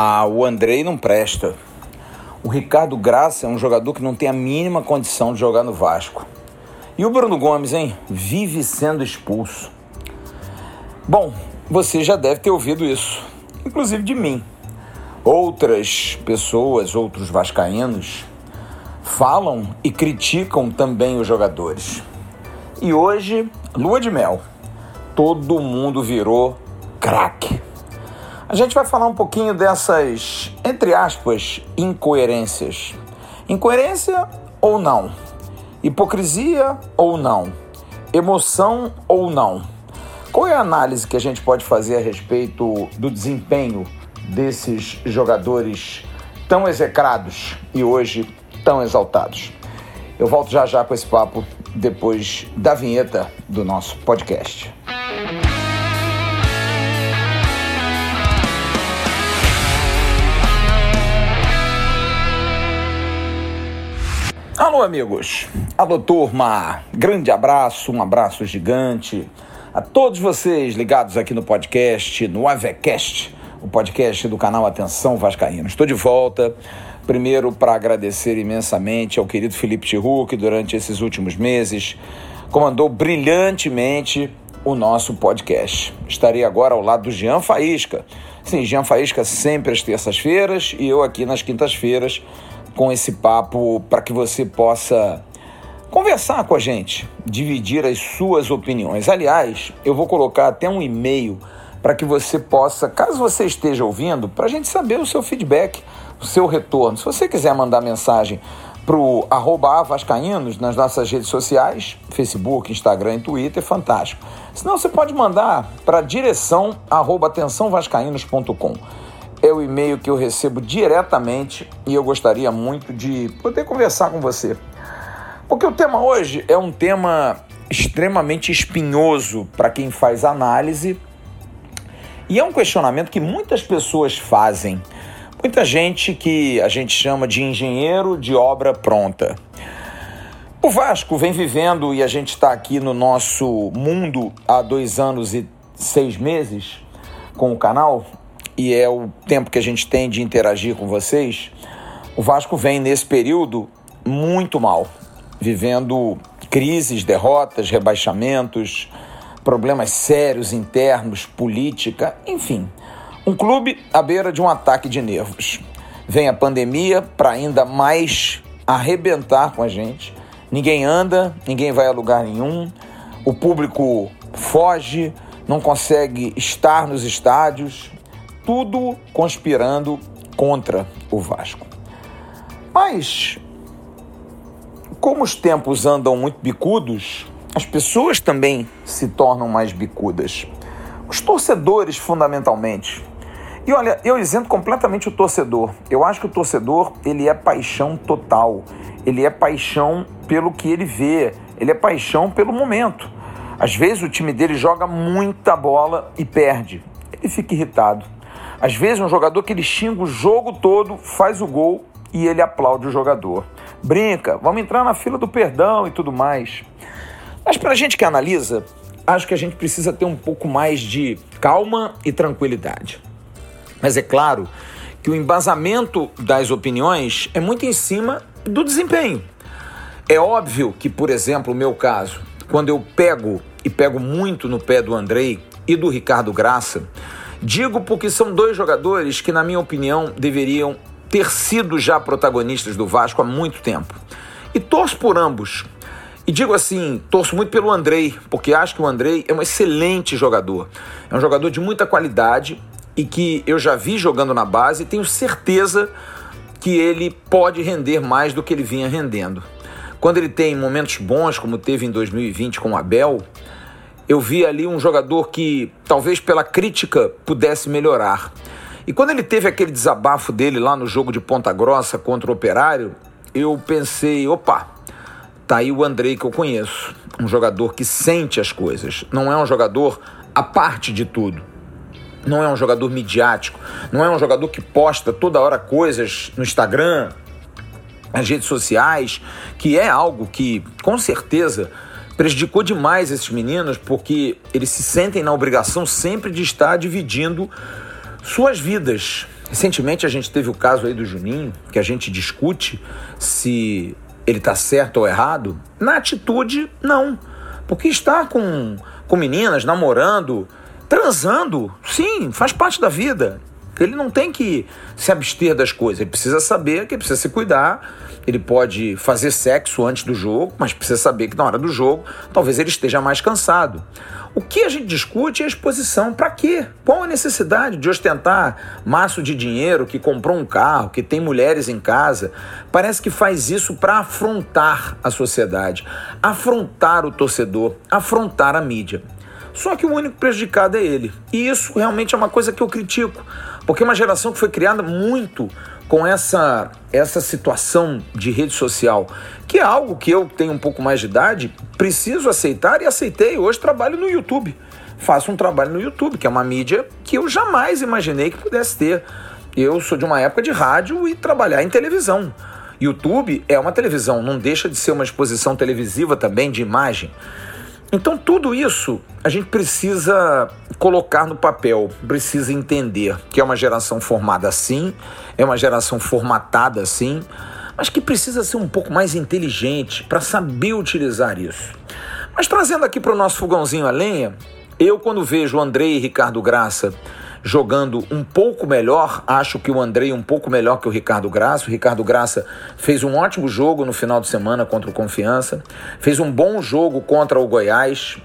Ah, o Andrei não presta. O Ricardo Graça é um jogador que não tem a mínima condição de jogar no Vasco. E o Bruno Gomes, hein? Vive sendo expulso. Bom, você já deve ter ouvido isso, inclusive de mim. Outras pessoas, outros vascaínos, falam e criticam também os jogadores. E hoje, lua de mel. Todo mundo virou craque. A gente vai falar um pouquinho dessas, entre aspas, incoerências. Incoerência ou não? Hipocrisia ou não? Emoção ou não? Qual é a análise que a gente pode fazer a respeito do desempenho desses jogadores tão execrados e hoje tão exaltados? Eu volto já já com esse papo depois da vinheta do nosso podcast. Alô, amigos. Alô, turma. Grande abraço, um abraço gigante a todos vocês ligados aqui no podcast, no Avecast, o podcast do canal Atenção Vascaíno. Estou de volta, primeiro para agradecer imensamente ao querido Felipe Tiru, que durante esses últimos meses comandou brilhantemente o nosso podcast. Estarei agora ao lado do Jean Faísca. Sim, Jean Faísca sempre às terças-feiras e eu aqui nas quintas-feiras com esse papo para que você possa conversar com a gente, dividir as suas opiniões. Aliás, eu vou colocar até um e-mail para que você possa, caso você esteja ouvindo, para a gente saber o seu feedback, o seu retorno. Se você quiser mandar mensagem para o arroba Vascaínos nas nossas redes sociais, Facebook, Instagram e Twitter, fantástico. Senão você pode mandar para direção arroba atençãovascaínos.com é o e-mail que eu recebo diretamente e eu gostaria muito de poder conversar com você. Porque o tema hoje é um tema extremamente espinhoso para quem faz análise e é um questionamento que muitas pessoas fazem. Muita gente que a gente chama de engenheiro de obra pronta. O Vasco vem vivendo e a gente está aqui no nosso mundo há dois anos e seis meses com o canal e é o tempo que a gente tem de interagir com vocês, o Vasco vem nesse período muito mal, vivendo crises, derrotas, rebaixamentos, problemas sérios internos, política, enfim. Um clube à beira de um ataque de nervos. Vem a pandemia para ainda mais arrebentar com a gente. Ninguém anda, ninguém vai a lugar nenhum, o público foge, não consegue estar nos estádios, tudo conspirando contra o Vasco. Mas, como os tempos andam muito bicudos, as pessoas também se tornam mais bicudas. Os torcedores, fundamentalmente. E olha, eu isento completamente o torcedor. Eu acho que o torcedor, ele é paixão total. Ele é paixão pelo que ele vê. Ele é paixão pelo momento. Às vezes o time dele joga muita bola e perde. Ele fica irritado. Às vezes, um jogador que ele xinga o jogo todo faz o gol e ele aplaude o jogador. Brinca, vamos entrar na fila do perdão e tudo mais. Mas para a gente que analisa, acho que a gente precisa ter um pouco mais de calma e tranquilidade. Mas é claro que o embasamento das opiniões é muito em cima do desempenho. É óbvio que, por exemplo, o meu caso, quando eu pego e pego muito no pé do Andrei e do Ricardo Graça, Digo porque são dois jogadores que, na minha opinião, deveriam ter sido já protagonistas do Vasco há muito tempo. E torço por ambos. E digo assim, torço muito pelo Andrei, porque acho que o Andrei é um excelente jogador. É um jogador de muita qualidade e que eu já vi jogando na base e tenho certeza que ele pode render mais do que ele vinha rendendo. Quando ele tem momentos bons, como teve em 2020 com o Abel, eu vi ali um jogador que talvez pela crítica pudesse melhorar. E quando ele teve aquele desabafo dele lá no jogo de Ponta Grossa contra o Operário, eu pensei, opa, tá aí o Andrei que eu conheço, um jogador que sente as coisas, não é um jogador a parte de tudo. Não é um jogador midiático, não é um jogador que posta toda hora coisas no Instagram, nas redes sociais, que é algo que com certeza prejudicou demais esses meninos porque eles se sentem na obrigação sempre de estar dividindo suas vidas Recentemente a gente teve o caso aí do Juninho, que a gente discute se ele está certo ou errado. Na atitude, não. Porque está com, com meninas, namorando, transando, sim, faz parte da vida. Ele não tem que se abster das coisas, ele precisa saber que precisa se cuidar. Ele pode fazer sexo antes do jogo, mas precisa saber que na hora do jogo talvez ele esteja mais cansado. O que a gente discute é a exposição. Para quê? Qual a necessidade de ostentar maço de dinheiro, que comprou um carro, que tem mulheres em casa? Parece que faz isso para afrontar a sociedade, afrontar o torcedor, afrontar a mídia. Só que o único prejudicado é ele. E isso realmente é uma coisa que eu critico, porque é uma geração que foi criada muito com essa, essa situação de rede social, que é algo que eu tenho um pouco mais de idade, preciso aceitar e aceitei. Hoje trabalho no YouTube. Faço um trabalho no YouTube, que é uma mídia que eu jamais imaginei que pudesse ter. Eu sou de uma época de rádio e trabalhar em televisão. YouTube é uma televisão, não deixa de ser uma exposição televisiva também de imagem. Então, tudo isso a gente precisa colocar no papel, precisa entender que é uma geração formada assim, é uma geração formatada assim, mas que precisa ser um pouco mais inteligente para saber utilizar isso. Mas trazendo aqui para o nosso fogãozinho a lenha, eu, quando vejo o Andrei e Ricardo Graça jogando um pouco melhor. Acho que o Andrei um pouco melhor que o Ricardo Graça. O Ricardo Graça fez um ótimo jogo no final de semana contra o Confiança. Fez um bom jogo contra o Goiás.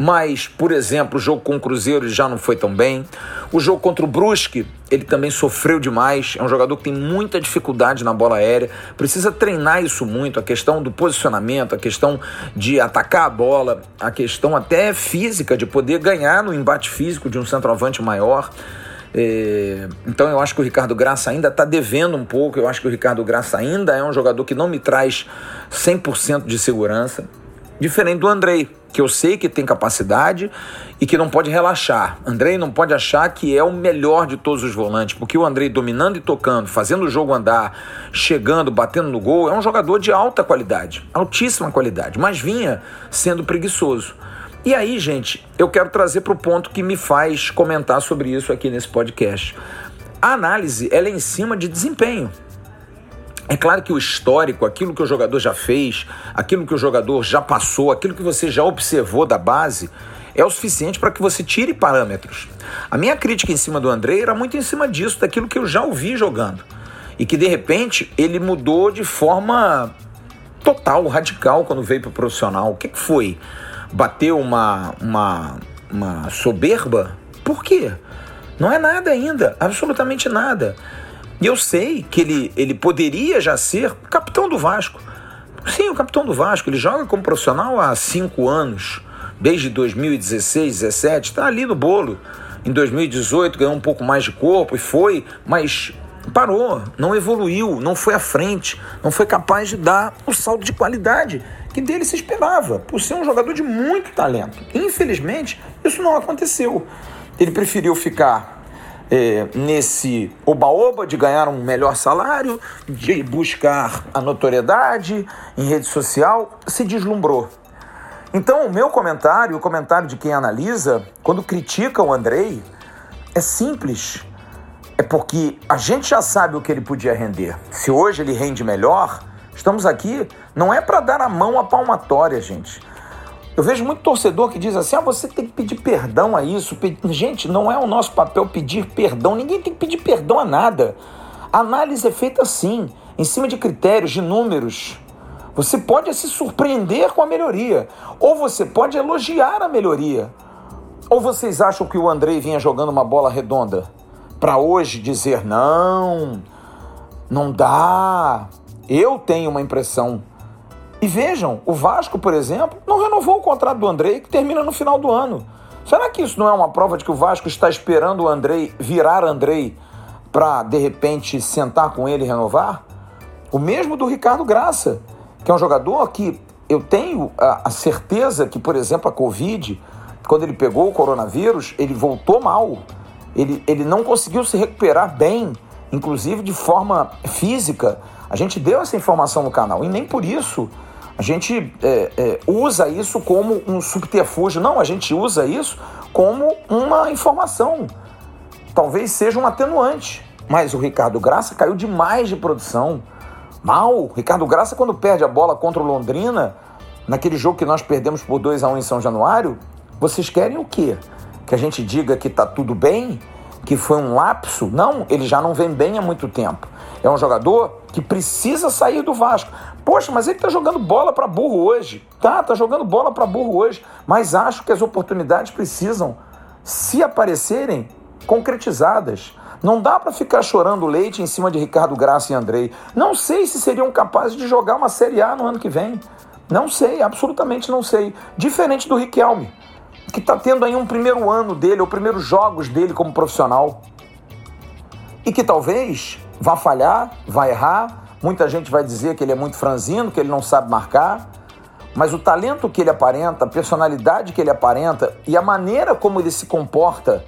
Mas, por exemplo, o jogo com o Cruzeiro já não foi tão bem. O jogo contra o Brusque, ele também sofreu demais. É um jogador que tem muita dificuldade na bola aérea. Precisa treinar isso muito. A questão do posicionamento, a questão de atacar a bola, a questão até física, de poder ganhar no embate físico de um centroavante maior. É, então eu acho que o Ricardo Graça ainda está devendo um pouco. Eu acho que o Ricardo Graça ainda é um jogador que não me traz 100% de segurança. Diferente do Andrei, que eu sei que tem capacidade e que não pode relaxar. Andrei não pode achar que é o melhor de todos os volantes, porque o Andrei dominando e tocando, fazendo o jogo andar, chegando, batendo no gol, é um jogador de alta qualidade, altíssima qualidade, mas vinha sendo preguiçoso. E aí, gente, eu quero trazer para o ponto que me faz comentar sobre isso aqui nesse podcast. A análise ela é em cima de desempenho. É claro que o histórico, aquilo que o jogador já fez, aquilo que o jogador já passou, aquilo que você já observou da base, é o suficiente para que você tire parâmetros. A minha crítica em cima do André era muito em cima disso, daquilo que eu já ouvi jogando. E que de repente ele mudou de forma total, radical quando veio para o profissional. O que, que foi? Bateu uma, uma, uma soberba? Por quê? Não é nada ainda, absolutamente nada. E eu sei que ele, ele poderia já ser capitão do Vasco. Sim, o capitão do Vasco. Ele joga como profissional há cinco anos, desde 2016, 2017, está ali no bolo. Em 2018 ganhou um pouco mais de corpo e foi, mas parou, não evoluiu, não foi à frente, não foi capaz de dar o salto de qualidade que dele se esperava, por ser um jogador de muito talento. Infelizmente, isso não aconteceu. Ele preferiu ficar é, nesse oba-oba de ganhar um melhor salário, de buscar a notoriedade em rede social, se deslumbrou. Então, o meu comentário, o comentário de quem analisa, quando critica o Andrei, é simples. É porque a gente já sabe o que ele podia render. Se hoje ele rende melhor, estamos aqui, não é para dar a mão à palmatória, gente. Eu vejo muito torcedor que diz assim: ah, você tem que pedir perdão a isso. Gente, não é o nosso papel pedir perdão. Ninguém tem que pedir perdão a nada. A análise é feita assim, em cima de critérios, de números. Você pode se surpreender com a melhoria, ou você pode elogiar a melhoria. Ou vocês acham que o Andrei vinha jogando uma bola redonda para hoje dizer não, não dá? Eu tenho uma impressão e vejam, o Vasco, por exemplo, não renovou o contrato do Andrei, que termina no final do ano. Será que isso não é uma prova de que o Vasco está esperando o Andrei virar Andrei para, de repente, sentar com ele e renovar? O mesmo do Ricardo Graça, que é um jogador que eu tenho a, certeza que, por exemplo, a Covid, quando ele pegou o coronavírus, ele voltou mal. Ele, ele não conseguiu se recuperar bem, inclusive de forma física. A gente deu essa informação no canal e nem por isso a gente é, é, usa isso como um subterfúgio. Não, a gente usa isso como uma informação. Talvez seja um atenuante. Mas o Ricardo Graça caiu demais de produção. Mal. Ricardo Graça, quando perde a bola contra o Londrina, naquele jogo que nós perdemos por 2 a 1 em São Januário, vocês querem o quê? Que a gente diga que tá tudo bem? Que foi um lapso? Não, ele já não vem bem há muito tempo. É um jogador que precisa sair do Vasco. Poxa, mas ele tá jogando bola para burro hoje. Tá, tá jogando bola para burro hoje. Mas acho que as oportunidades precisam, se aparecerem, concretizadas. Não dá para ficar chorando leite em cima de Ricardo Graça e Andrei. Não sei se seriam capazes de jogar uma Série A no ano que vem. Não sei, absolutamente não sei. Diferente do Riquelme, que está tendo aí um primeiro ano dele, ou primeiros jogos dele como profissional. E que talvez vá falhar, vá errar. Muita gente vai dizer que ele é muito franzino, que ele não sabe marcar. Mas o talento que ele aparenta, a personalidade que ele aparenta e a maneira como ele se comporta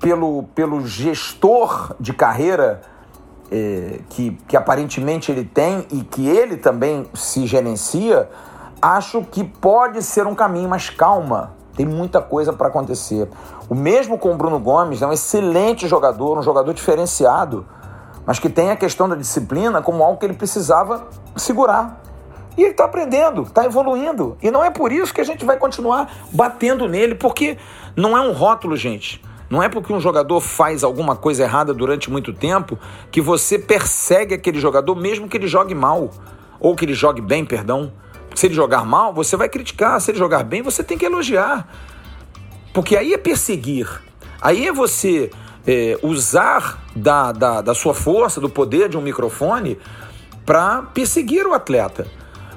pelo, pelo gestor de carreira eh, que, que aparentemente ele tem e que ele também se gerencia, acho que pode ser um caminho, mas calma, tem muita coisa para acontecer. O mesmo com o Bruno Gomes, é um excelente jogador, um jogador diferenciado, mas que tem a questão da disciplina como algo que ele precisava segurar. E ele está aprendendo, está evoluindo. E não é por isso que a gente vai continuar batendo nele, porque não é um rótulo, gente. Não é porque um jogador faz alguma coisa errada durante muito tempo que você persegue aquele jogador, mesmo que ele jogue mal. Ou que ele jogue bem, perdão. Se ele jogar mal, você vai criticar. Se ele jogar bem, você tem que elogiar. Porque aí é perseguir. Aí é você é, usar da, da, da sua força, do poder de um microfone para perseguir o atleta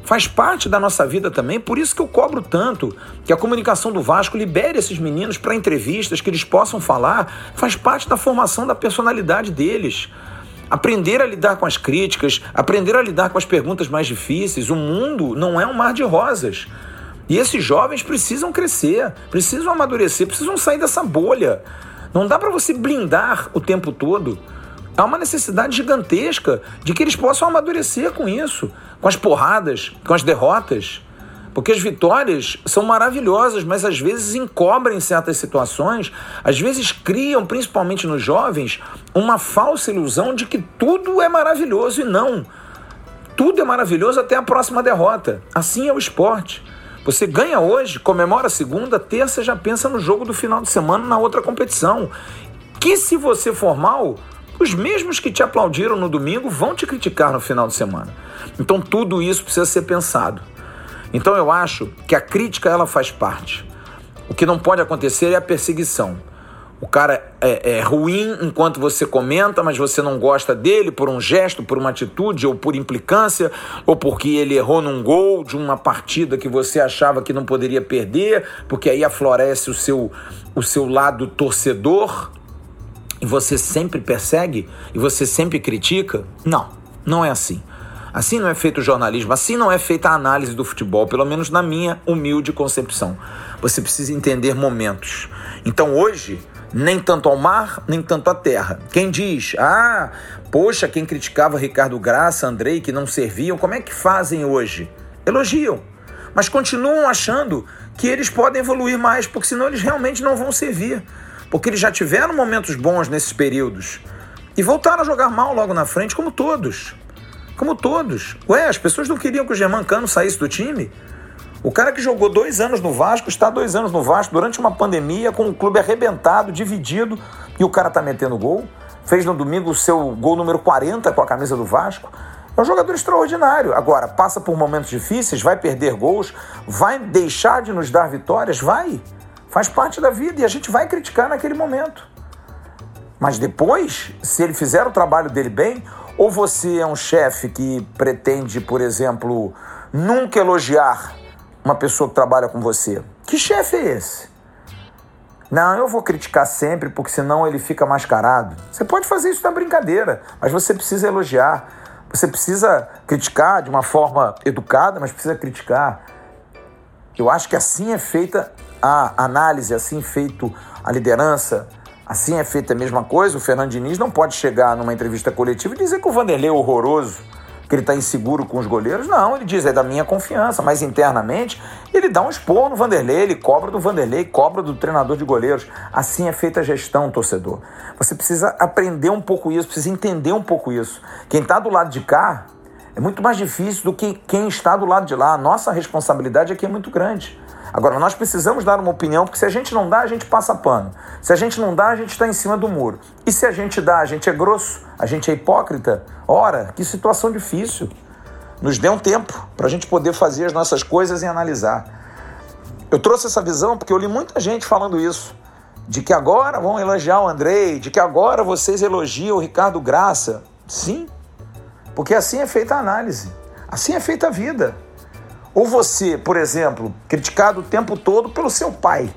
faz parte da nossa vida também, por isso que eu cobro tanto que a comunicação do Vasco libere esses meninos para entrevistas, que eles possam falar, faz parte da formação da personalidade deles. Aprender a lidar com as críticas, aprender a lidar com as perguntas mais difíceis. O mundo não é um mar de rosas. E esses jovens precisam crescer, precisam amadurecer, precisam sair dessa bolha. Não dá para você blindar o tempo todo. Há uma necessidade gigantesca de que eles possam amadurecer com isso, com as porradas, com as derrotas. Porque as vitórias são maravilhosas, mas às vezes encobrem certas situações, às vezes criam, principalmente nos jovens, uma falsa ilusão de que tudo é maravilhoso e não. Tudo é maravilhoso até a próxima derrota. Assim é o esporte. Você ganha hoje, comemora segunda, terça já pensa no jogo do final de semana na outra competição. Que se você for mal, os mesmos que te aplaudiram no domingo vão te criticar no final de semana. Então tudo isso precisa ser pensado. Então eu acho que a crítica ela faz parte. O que não pode acontecer é a perseguição. O cara é, é, ruim enquanto você comenta, mas você não gosta dele por um gesto, por uma atitude, ou por implicância, ou porque ele errou num gol de uma partida que você achava que não poderia perder, porque aí aflorece o seu, o seu lado torcedor e você sempre persegue e você sempre critica? Não, não é assim. Assim não é feito o jornalismo, assim não é feita a análise do futebol, pelo menos na minha humilde concepção. Você precisa entender momentos. Então hoje, nem tanto ao mar, nem tanto à terra. Quem diz, ah, poxa, quem criticava Ricardo Graça, Andrei, que não serviam, como é que fazem hoje? Elogiam, mas continuam achando que eles podem evoluir mais, porque senão eles realmente não vão servir porque eles já tiveram momentos bons nesses períodos e voltaram a jogar mal logo na frente, como todos. Como todos. Ué, as pessoas não queriam que o Germancano saísse do time? O cara que jogou dois anos no Vasco está dois anos no Vasco durante uma pandemia com o clube arrebentado, dividido, e o cara tá metendo gol. Fez no domingo o seu gol número 40 com a camisa do Vasco. É um jogador extraordinário. Agora, passa por momentos difíceis, vai perder gols, vai deixar de nos dar vitórias? Vai. Faz parte da vida e a gente vai criticar naquele momento. Mas depois, se ele fizer o trabalho dele bem, ou você é um chefe que pretende, por exemplo, nunca elogiar uma pessoa que trabalha com você. Que chefe é esse? Não, eu vou criticar sempre, porque senão ele fica mascarado. Você pode fazer isso na brincadeira, mas você precisa elogiar. Você precisa criticar de uma forma educada, mas precisa criticar. Eu acho que assim é feita a análise, assim feito a liderança, assim é feita a mesma coisa. O Fernando Diniz não pode chegar numa entrevista coletiva e dizer que o Vanderlei é horroroso. que ele está inseguro com os goleiros. Não, ele diz, é da minha confiança, mas internamente ele dá um expor no Vanderlei, ele cobra do Vanderlei, cobra do treinador de goleiros. Assim é feita a gestão, torcedor. Você precisa aprender um pouco isso, precisa entender um pouco isso. Quem está do lado de cá é muito mais difícil do que quem está do lado de lá. A nossa responsabilidade aqui é muito grande. Agora, nós precisamos dar uma opinião, porque se a gente não dá, a gente passa pano. Se a gente não dá, a gente está em cima do muro. E se a gente dá, a gente é grosso, a gente é hipócrita. Ora, que situação difícil. Nos dê um tempo para a gente poder fazer as nossas coisas e analisar. Eu trouxe essa visão porque eu li muita gente falando isso. De que agora vão elogiar o Andrei, de que agora vocês elogiam o Ricardo Graça. Sim, porque assim é feita a análise, assim é feita a vida. Ou você, por exemplo, criticado o tempo todo pelo seu pai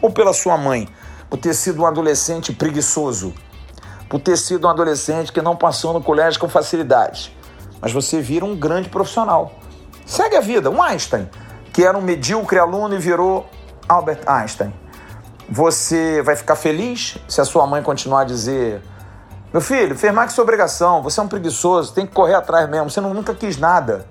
ou pela sua mãe, por ter sido um adolescente preguiçoso, por ter sido um adolescente que não passou no colégio com facilidade. Mas você vira um grande profissional. Segue a vida. Um Einstein, que era um medíocre aluno e virou Albert Einstein. Você vai ficar feliz se a sua mãe continuar a dizer: Meu filho, fez mais que sua obrigação, você é um preguiçoso, tem que correr atrás mesmo, você nunca quis nada.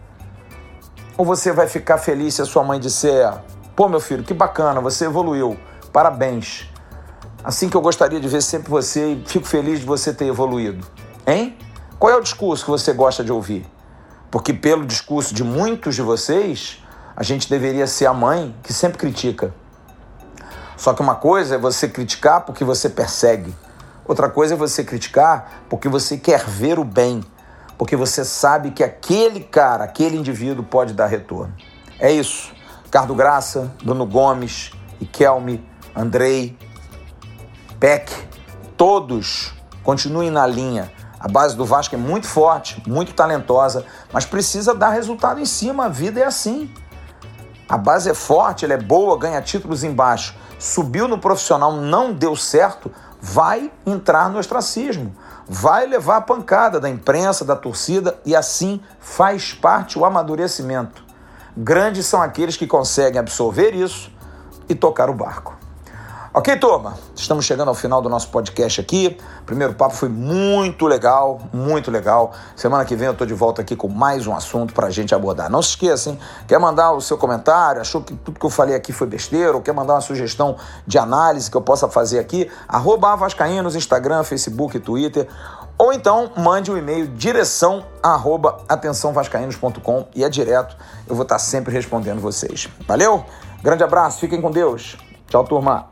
Ou você vai ficar feliz se a sua mãe disser: pô, meu filho, que bacana, você evoluiu, parabéns. Assim que eu gostaria de ver sempre você e fico feliz de você ter evoluído. Hein? Qual é o discurso que você gosta de ouvir? Porque, pelo discurso de muitos de vocês, a gente deveria ser a mãe que sempre critica. Só que uma coisa é você criticar porque você persegue, outra coisa é você criticar porque você quer ver o bem porque você sabe que aquele cara, aquele indivíduo pode dar retorno. É isso. Cardo Graça, Bruno Gomes, Ikelme, Andrei, Peck, todos continuem na linha. A base do Vasco é muito forte, muito talentosa, mas precisa dar resultado em cima. A vida é assim. A base é forte, ela é boa, ganha títulos embaixo. Subiu no profissional, não deu certo, vai entrar no ostracismo vai levar a pancada da imprensa, da torcida e assim faz parte o amadurecimento. Grandes são aqueles que conseguem absorver isso e tocar o barco. Ok, turma? Estamos chegando ao final do nosso podcast aqui. Primeiro papo foi muito legal, muito legal. Semana que vem eu estou de volta aqui com mais um assunto para a gente abordar. Não se esqueça, hein? Quer mandar o seu comentário? Achou que tudo que eu falei aqui foi besteira? Ou quer mandar uma sugestão de análise que eu possa fazer aqui? Arroba Vascaínos, Instagram, Facebook Twitter. Ou então mande um e-mail direção arroba atençãovascaínos.com e é direto. Eu vou estar sempre respondendo vocês. Valeu? Grande abraço, fiquem com Deus. Tchau, turma.